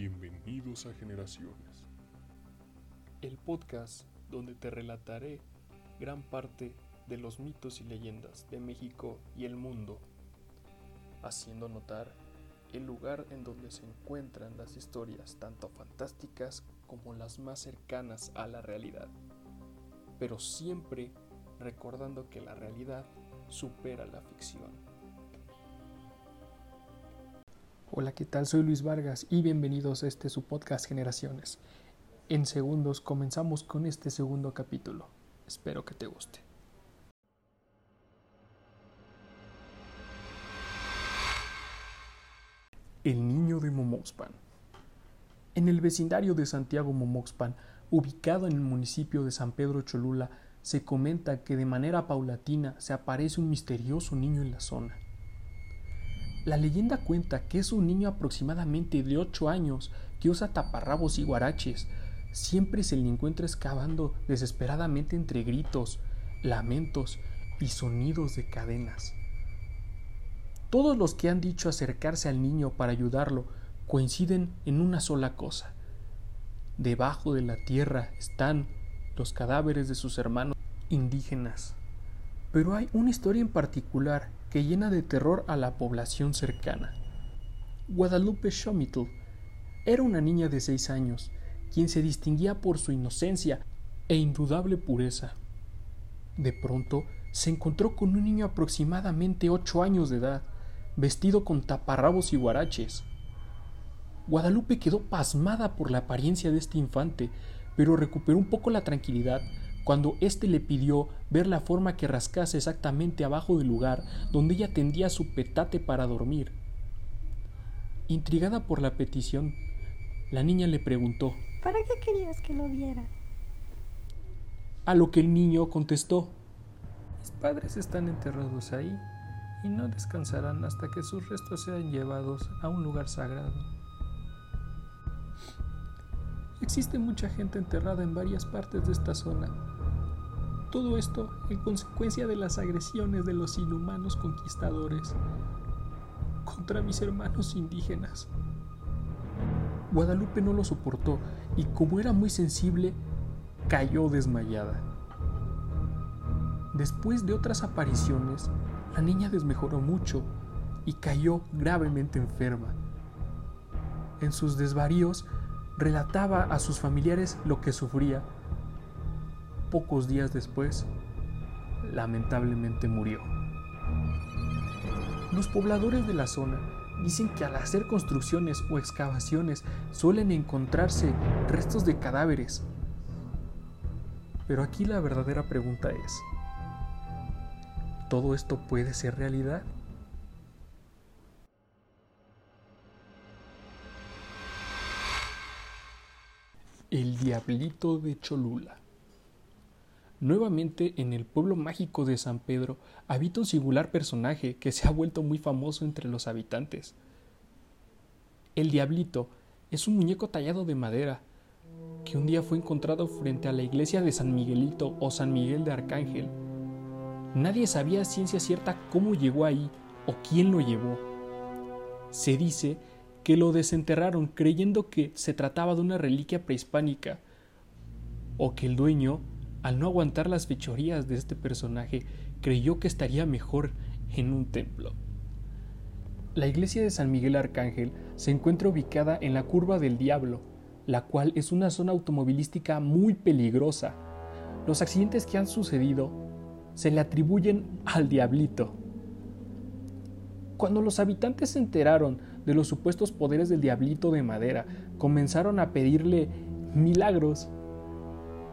Bienvenidos a Generaciones. El podcast donde te relataré gran parte de los mitos y leyendas de México y el mundo, haciendo notar el lugar en donde se encuentran las historias tanto fantásticas como las más cercanas a la realidad, pero siempre recordando que la realidad supera la ficción. Hola, ¿qué tal? Soy Luis Vargas y bienvenidos a este su podcast Generaciones. En segundos comenzamos con este segundo capítulo. Espero que te guste. El niño de Momoxpan. En el vecindario de Santiago Momoxpan, ubicado en el municipio de San Pedro Cholula, se comenta que de manera paulatina se aparece un misterioso niño en la zona. La leyenda cuenta que es un niño aproximadamente de 8 años que usa taparrabos y guaraches. Siempre se le encuentra excavando desesperadamente entre gritos, lamentos y sonidos de cadenas. Todos los que han dicho acercarse al niño para ayudarlo coinciden en una sola cosa. Debajo de la tierra están los cadáveres de sus hermanos indígenas. Pero hay una historia en particular que llena de terror a la población cercana. Guadalupe Schomitl era una niña de seis años, quien se distinguía por su inocencia e indudable pureza. De pronto se encontró con un niño aproximadamente ocho años de edad, vestido con taparrabos y guaraches. Guadalupe quedó pasmada por la apariencia de este infante, pero recuperó un poco la tranquilidad cuando éste le pidió ver la forma que rascase exactamente abajo del lugar donde ella tendía su petate para dormir. Intrigada por la petición, la niña le preguntó ¿Para qué querías que lo viera? A lo que el niño contestó Mis padres están enterrados ahí y no descansarán hasta que sus restos sean llevados a un lugar sagrado. Existe mucha gente enterrada en varias partes de esta zona, todo esto en consecuencia de las agresiones de los inhumanos conquistadores contra mis hermanos indígenas. Guadalupe no lo soportó y como era muy sensible, cayó desmayada. Después de otras apariciones, la niña desmejoró mucho y cayó gravemente enferma. En sus desvaríos, relataba a sus familiares lo que sufría pocos días después, lamentablemente murió. Los pobladores de la zona dicen que al hacer construcciones o excavaciones suelen encontrarse restos de cadáveres. Pero aquí la verdadera pregunta es, ¿todo esto puede ser realidad? El Diablito de Cholula Nuevamente en el pueblo mágico de San Pedro habita un singular personaje que se ha vuelto muy famoso entre los habitantes. El diablito es un muñeco tallado de madera que un día fue encontrado frente a la iglesia de San Miguelito o San Miguel de Arcángel. Nadie sabía a ciencia cierta cómo llegó ahí o quién lo llevó. Se dice que lo desenterraron creyendo que se trataba de una reliquia prehispánica o que el dueño al no aguantar las fechorías de este personaje, creyó que estaría mejor en un templo. La iglesia de San Miguel Arcángel se encuentra ubicada en la Curva del Diablo, la cual es una zona automovilística muy peligrosa. Los accidentes que han sucedido se le atribuyen al diablito. Cuando los habitantes se enteraron de los supuestos poderes del diablito de madera, comenzaron a pedirle milagros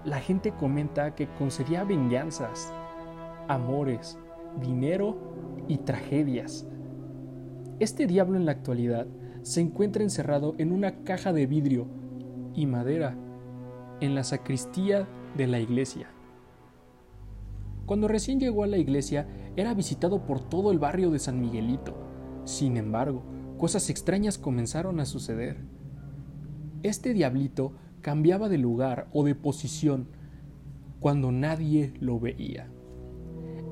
la gente comenta que concedía venganzas, amores, dinero y tragedias. Este diablo en la actualidad se encuentra encerrado en una caja de vidrio y madera en la sacristía de la iglesia. Cuando recién llegó a la iglesia era visitado por todo el barrio de San Miguelito. Sin embargo, cosas extrañas comenzaron a suceder. Este diablito cambiaba de lugar o de posición cuando nadie lo veía.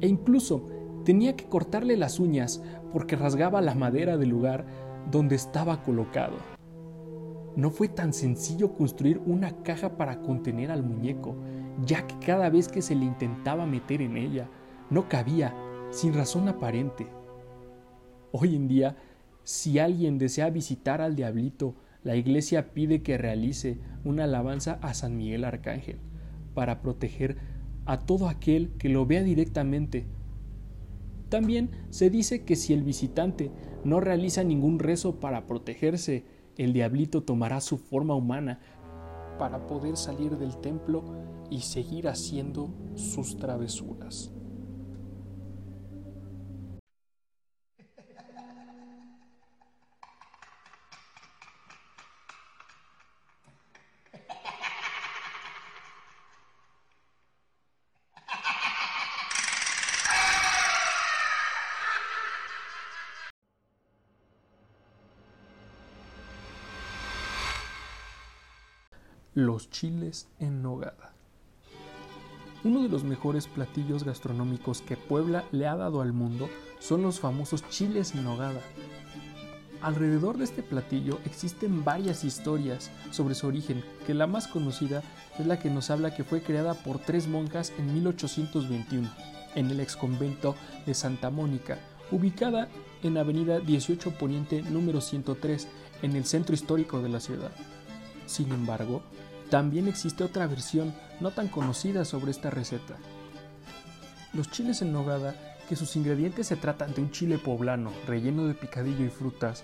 E incluso tenía que cortarle las uñas porque rasgaba la madera del lugar donde estaba colocado. no fue tan sencillo construir una caja para contener al muñeco, ya que cada vez que se le intentaba meter en ella, no cabía, sin razón aparente. Hoy en día, si alguien desea visitar al diablito, la iglesia pide que realice una alabanza a San Miguel Arcángel, para proteger a todo aquel que lo vea directamente. También se dice que si el visitante no realiza ningún rezo para protegerse, el diablito tomará su forma humana para poder salir del templo y seguir haciendo sus travesuras. Los chiles en nogada. Uno de los mejores platillos gastronómicos que Puebla le ha dado al mundo son los famosos chiles en nogada. Alrededor de este platillo existen varias historias sobre su origen, que la más conocida es la que nos habla que fue creada por tres monjas en 1821, en el exconvento de Santa Mónica, ubicada en Avenida 18 Poniente número 103, en el centro histórico de la ciudad. Sin embargo, también existe otra versión no tan conocida sobre esta receta. Los chiles en nogada, que sus ingredientes se tratan de un chile poblano relleno de picadillo y frutas,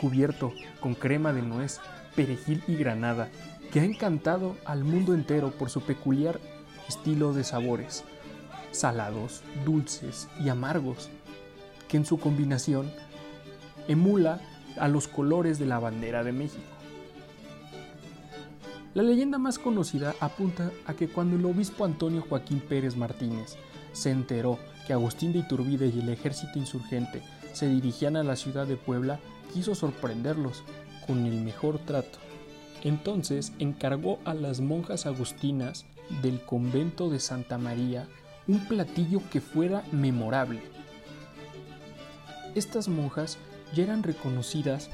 cubierto con crema de nuez, perejil y granada, que ha encantado al mundo entero por su peculiar estilo de sabores, salados, dulces y amargos, que en su combinación emula a los colores de la bandera de México. La leyenda más conocida apunta a que cuando el obispo Antonio Joaquín Pérez Martínez se enteró que Agustín de Iturbide y el ejército insurgente se dirigían a la ciudad de Puebla, quiso sorprenderlos con el mejor trato. Entonces encargó a las monjas agustinas del convento de Santa María un platillo que fuera memorable. Estas monjas ya eran reconocidas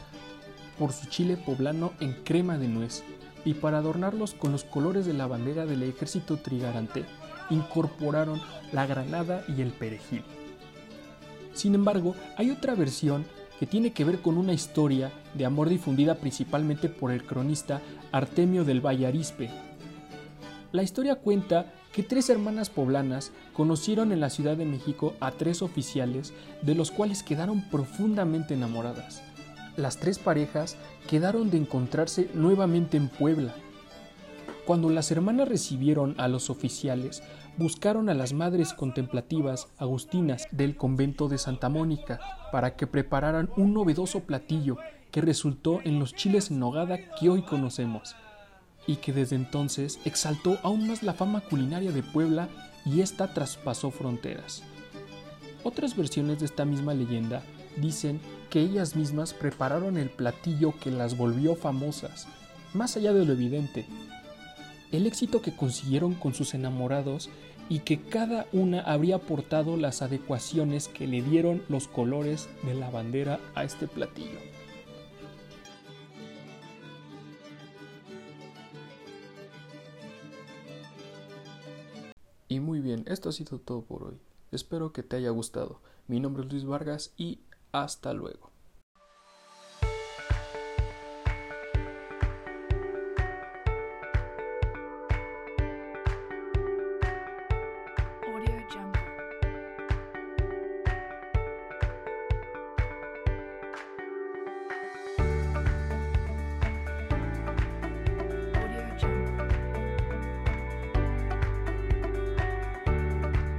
por su chile poblano en crema de nuez y para adornarlos con los colores de la bandera del ejército trigarante, incorporaron la granada y el perejil. Sin embargo, hay otra versión que tiene que ver con una historia de amor difundida principalmente por el cronista Artemio del Vallarispe. La historia cuenta que tres hermanas poblanas conocieron en la Ciudad de México a tres oficiales de los cuales quedaron profundamente enamoradas las tres parejas quedaron de encontrarse nuevamente en Puebla. Cuando las hermanas recibieron a los oficiales, buscaron a las madres contemplativas agustinas del convento de Santa Mónica para que prepararan un novedoso platillo que resultó en los chiles en nogada que hoy conocemos, y que desde entonces exaltó aún más la fama culinaria de Puebla y ésta traspasó fronteras. Otras versiones de esta misma leyenda dicen que ellas mismas prepararon el platillo que las volvió famosas, más allá de lo evidente, el éxito que consiguieron con sus enamorados y que cada una habría aportado las adecuaciones que le dieron los colores de la bandera a este platillo. Y muy bien, esto ha sido todo por hoy. Espero que te haya gustado. Mi nombre es Luis Vargas y hasta luego.